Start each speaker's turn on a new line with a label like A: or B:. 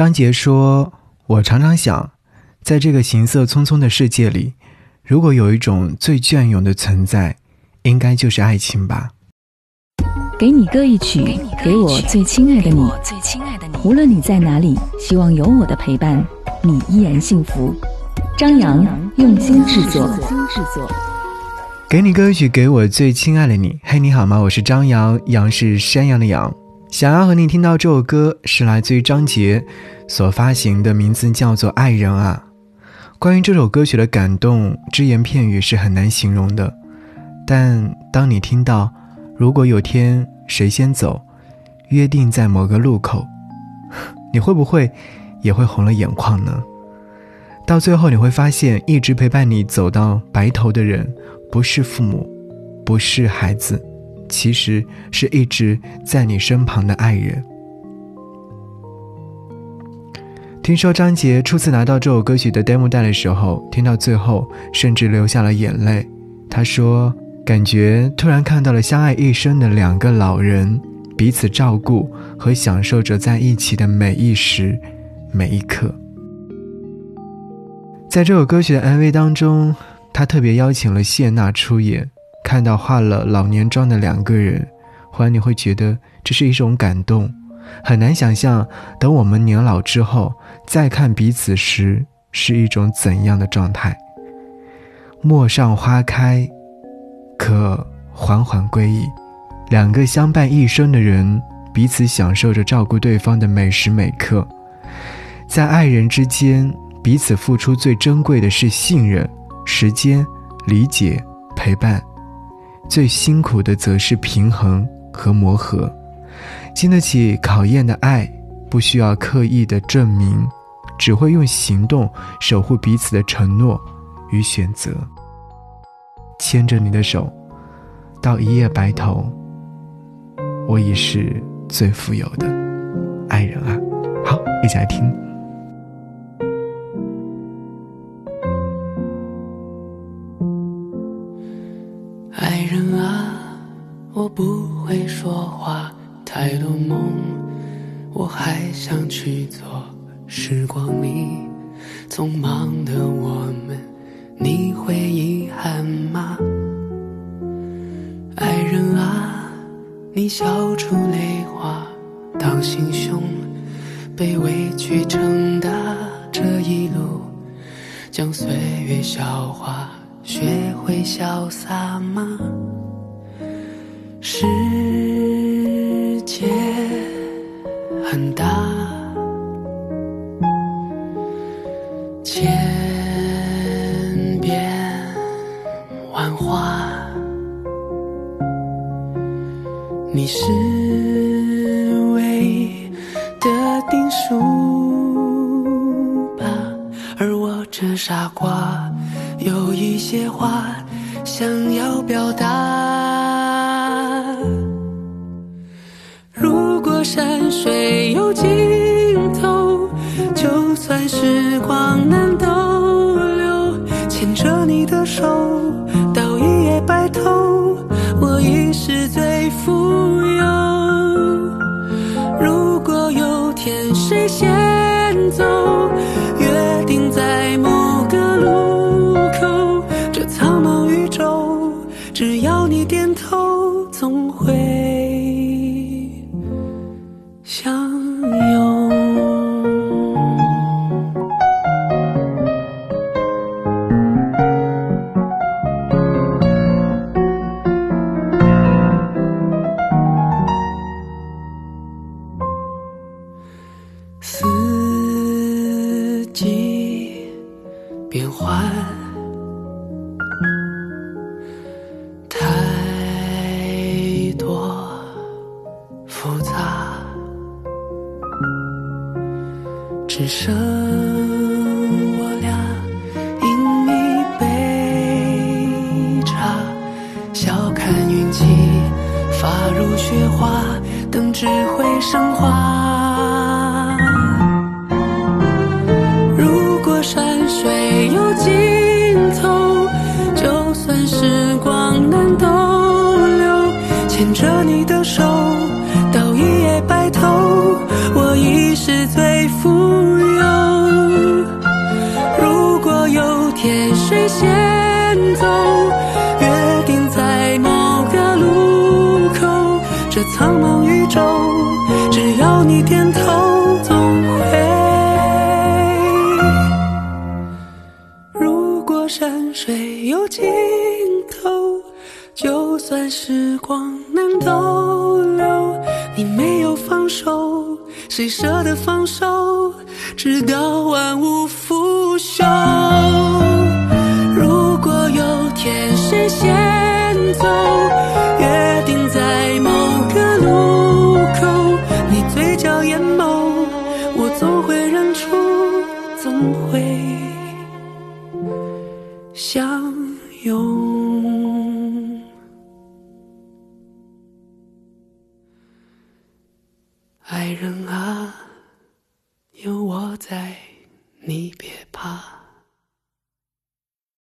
A: 张杰说：“我常常想，在这个行色匆匆的世界里，如果有一种最隽永的存在，应该就是爱情吧。”
B: 给你歌一曲，给我最亲爱的你。无论你在哪里，希望有我的陪伴，你依然幸福。张扬用心制作。
A: 给你歌曲，给我最亲爱的你。嘿，你好吗？我是张扬，杨是山羊的羊。想要和你听到这首歌，是来自于张杰所发行的，名字叫做《爱人啊》。关于这首歌曲的感动，只言片语是很难形容的。但当你听到，如果有天谁先走，约定在某个路口，你会不会也会红了眼眶呢？到最后你会发现，一直陪伴你走到白头的人，不是父母，不是孩子，其实是一直在你身旁的爱人。听说张杰初次拿到这首歌曲的 demo 带的时候，听到最后甚至流下了眼泪。他说：“感觉突然看到了相爱一生的两个老人，彼此照顾和享受着在一起的每一时每一刻。”在这首歌曲的 MV 当中，他特别邀请了谢娜出演。看到化了老年妆的两个人，忽然你会觉得这是一种感动。很难想象，等我们年老之后再看彼此时，是一种怎样的状态。陌上花开，可缓缓归矣。两个相伴一生的人，彼此享受着照顾对方的每时每刻，在爱人之间。彼此付出最珍贵的是信任、时间、理解、陪伴，最辛苦的则是平衡和磨合。经得起考验的爱，不需要刻意的证明，只会用行动守护彼此的承诺与选择。牵着你的手，到一夜白头，我已是最富有的爱人啊！好，一起来听。
C: 不会说话，太多梦，我还想去做。时光里匆忙的我们，你会遗憾吗？爱人啊，你笑出泪花，当心胸被委屈撑大，这一路将岁月消化，学会潇洒吗？世界很大，千变万化，你是唯一的定数吧，而我这傻瓜有一些话想要表达。山水有尽头，就算时光难逗留，牵着你的手到一夜白头，变幻太多复杂只剩我俩，饮一杯茶，笑看云起，发如雪花，等智慧升华。是最富有如果有天谁先走约定在某个路口这苍茫宇宙只要你点头总会如果山水有尽头就算时光能倒流你没有放手谁舍得放手？直到万物腐朽。爱人啊。有我在，你边。